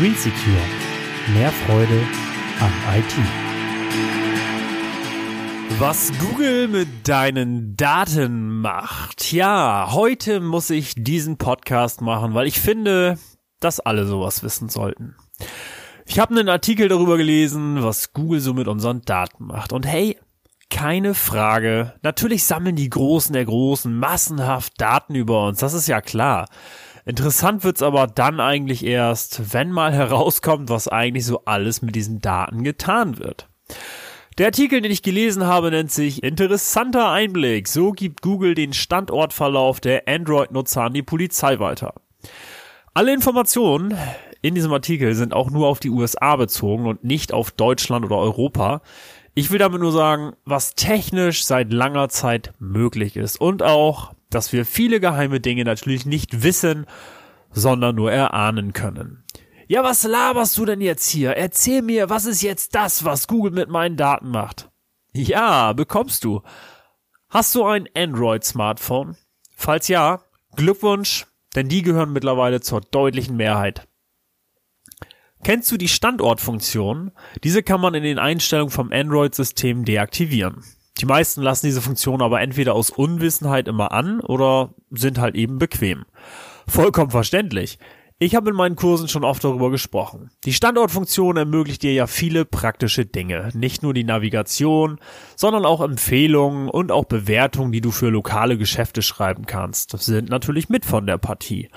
Green Secure. Mehr Freude am IT. Was Google mit deinen Daten macht. Ja, heute muss ich diesen Podcast machen, weil ich finde, dass alle sowas wissen sollten. Ich habe einen Artikel darüber gelesen, was Google so mit unseren Daten macht. Und hey, keine Frage. Natürlich sammeln die Großen der Großen massenhaft Daten über uns. Das ist ja klar. Interessant wird's aber dann eigentlich erst, wenn mal herauskommt, was eigentlich so alles mit diesen Daten getan wird. Der Artikel, den ich gelesen habe, nennt sich Interessanter Einblick. So gibt Google den Standortverlauf der Android-Nutzer an die Polizei weiter. Alle Informationen in diesem Artikel sind auch nur auf die USA bezogen und nicht auf Deutschland oder Europa. Ich will damit nur sagen, was technisch seit langer Zeit möglich ist und auch, dass wir viele geheime Dinge natürlich nicht wissen, sondern nur erahnen können. Ja, was laberst du denn jetzt hier? Erzähl mir, was ist jetzt das, was Google mit meinen Daten macht? Ja, bekommst du. Hast du ein Android-Smartphone? Falls ja, Glückwunsch, denn die gehören mittlerweile zur deutlichen Mehrheit. Kennst du die Standortfunktion? Diese kann man in den Einstellungen vom Android-System deaktivieren. Die meisten lassen diese Funktion aber entweder aus Unwissenheit immer an oder sind halt eben bequem. Vollkommen verständlich. Ich habe in meinen Kursen schon oft darüber gesprochen. Die Standortfunktion ermöglicht dir ja viele praktische Dinge. Nicht nur die Navigation, sondern auch Empfehlungen und auch Bewertungen, die du für lokale Geschäfte schreiben kannst. Das sind natürlich mit von der Partie.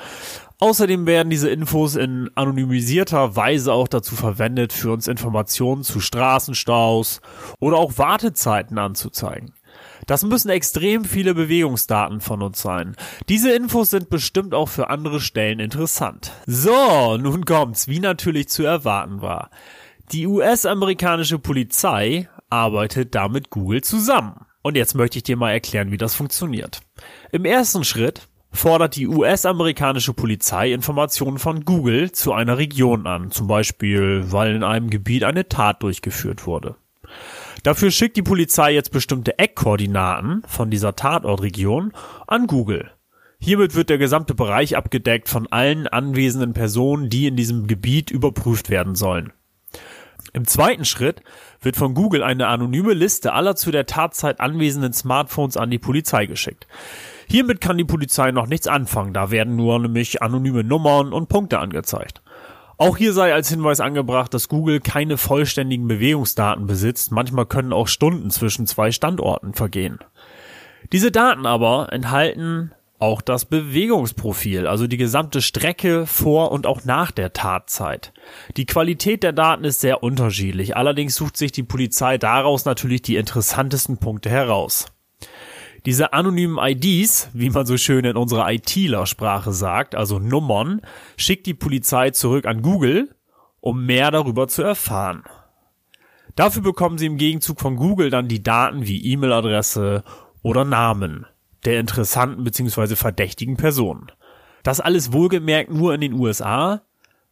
Außerdem werden diese Infos in anonymisierter Weise auch dazu verwendet, für uns Informationen zu Straßenstaus oder auch Wartezeiten anzuzeigen. Das müssen extrem viele Bewegungsdaten von uns sein. Diese Infos sind bestimmt auch für andere Stellen interessant. So, nun kommt's, wie natürlich zu erwarten war. Die US-amerikanische Polizei arbeitet da mit Google zusammen. Und jetzt möchte ich dir mal erklären, wie das funktioniert. Im ersten Schritt fordert die US-amerikanische Polizei Informationen von Google zu einer Region an, zum Beispiel weil in einem Gebiet eine Tat durchgeführt wurde. Dafür schickt die Polizei jetzt bestimmte Eckkoordinaten von dieser Tatortregion an Google. Hiermit wird der gesamte Bereich abgedeckt von allen anwesenden Personen, die in diesem Gebiet überprüft werden sollen. Im zweiten Schritt wird von Google eine anonyme Liste aller zu der Tatzeit anwesenden Smartphones an die Polizei geschickt. Hiermit kann die Polizei noch nichts anfangen, da werden nur nämlich anonyme Nummern und Punkte angezeigt. Auch hier sei als Hinweis angebracht, dass Google keine vollständigen Bewegungsdaten besitzt, manchmal können auch Stunden zwischen zwei Standorten vergehen. Diese Daten aber enthalten auch das Bewegungsprofil, also die gesamte Strecke vor und auch nach der Tatzeit. Die Qualität der Daten ist sehr unterschiedlich, allerdings sucht sich die Polizei daraus natürlich die interessantesten Punkte heraus. Diese anonymen IDs, wie man so schön in unserer ITler-Sprache sagt, also Nummern, schickt die Polizei zurück an Google, um mehr darüber zu erfahren. Dafür bekommen sie im Gegenzug von Google dann die Daten wie E-Mail-Adresse oder Namen der interessanten bzw. verdächtigen Personen. Das alles wohlgemerkt nur in den USA,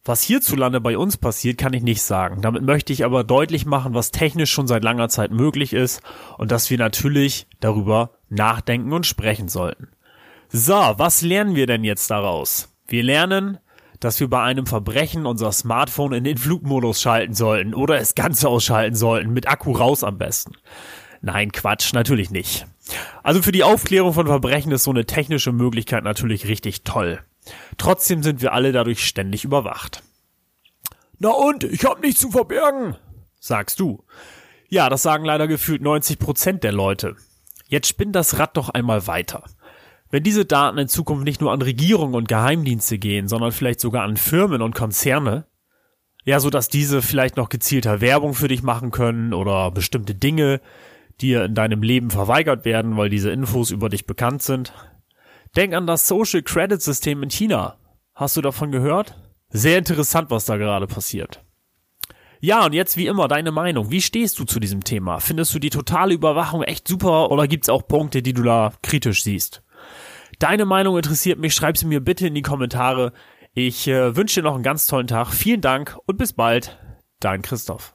was hierzulande bei uns passiert, kann ich nicht sagen. Damit möchte ich aber deutlich machen, was technisch schon seit langer Zeit möglich ist und dass wir natürlich darüber nachdenken und sprechen sollten. So, was lernen wir denn jetzt daraus? Wir lernen, dass wir bei einem Verbrechen unser Smartphone in den Flugmodus schalten sollten oder es ganz ausschalten sollten, mit Akku raus am besten. Nein, Quatsch, natürlich nicht. Also für die Aufklärung von Verbrechen ist so eine technische Möglichkeit natürlich richtig toll. Trotzdem sind wir alle dadurch ständig überwacht. Na und, ich hab nichts zu verbergen, sagst du. Ja, das sagen leider gefühlt 90 Prozent der Leute. Jetzt spinn das Rad doch einmal weiter. Wenn diese Daten in Zukunft nicht nur an Regierungen und Geheimdienste gehen, sondern vielleicht sogar an Firmen und Konzerne, ja, so dass diese vielleicht noch gezielter Werbung für dich machen können oder bestimmte Dinge dir in deinem Leben verweigert werden, weil diese Infos über dich bekannt sind, Denk an das Social Credit System in China. Hast du davon gehört? Sehr interessant, was da gerade passiert. Ja, und jetzt wie immer deine Meinung. Wie stehst du zu diesem Thema? Findest du die totale Überwachung echt super oder gibt's auch Punkte, die du da kritisch siehst? Deine Meinung interessiert mich, schreib sie mir bitte in die Kommentare. Ich äh, wünsche dir noch einen ganz tollen Tag. Vielen Dank und bis bald. Dein Christoph.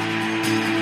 Thank you.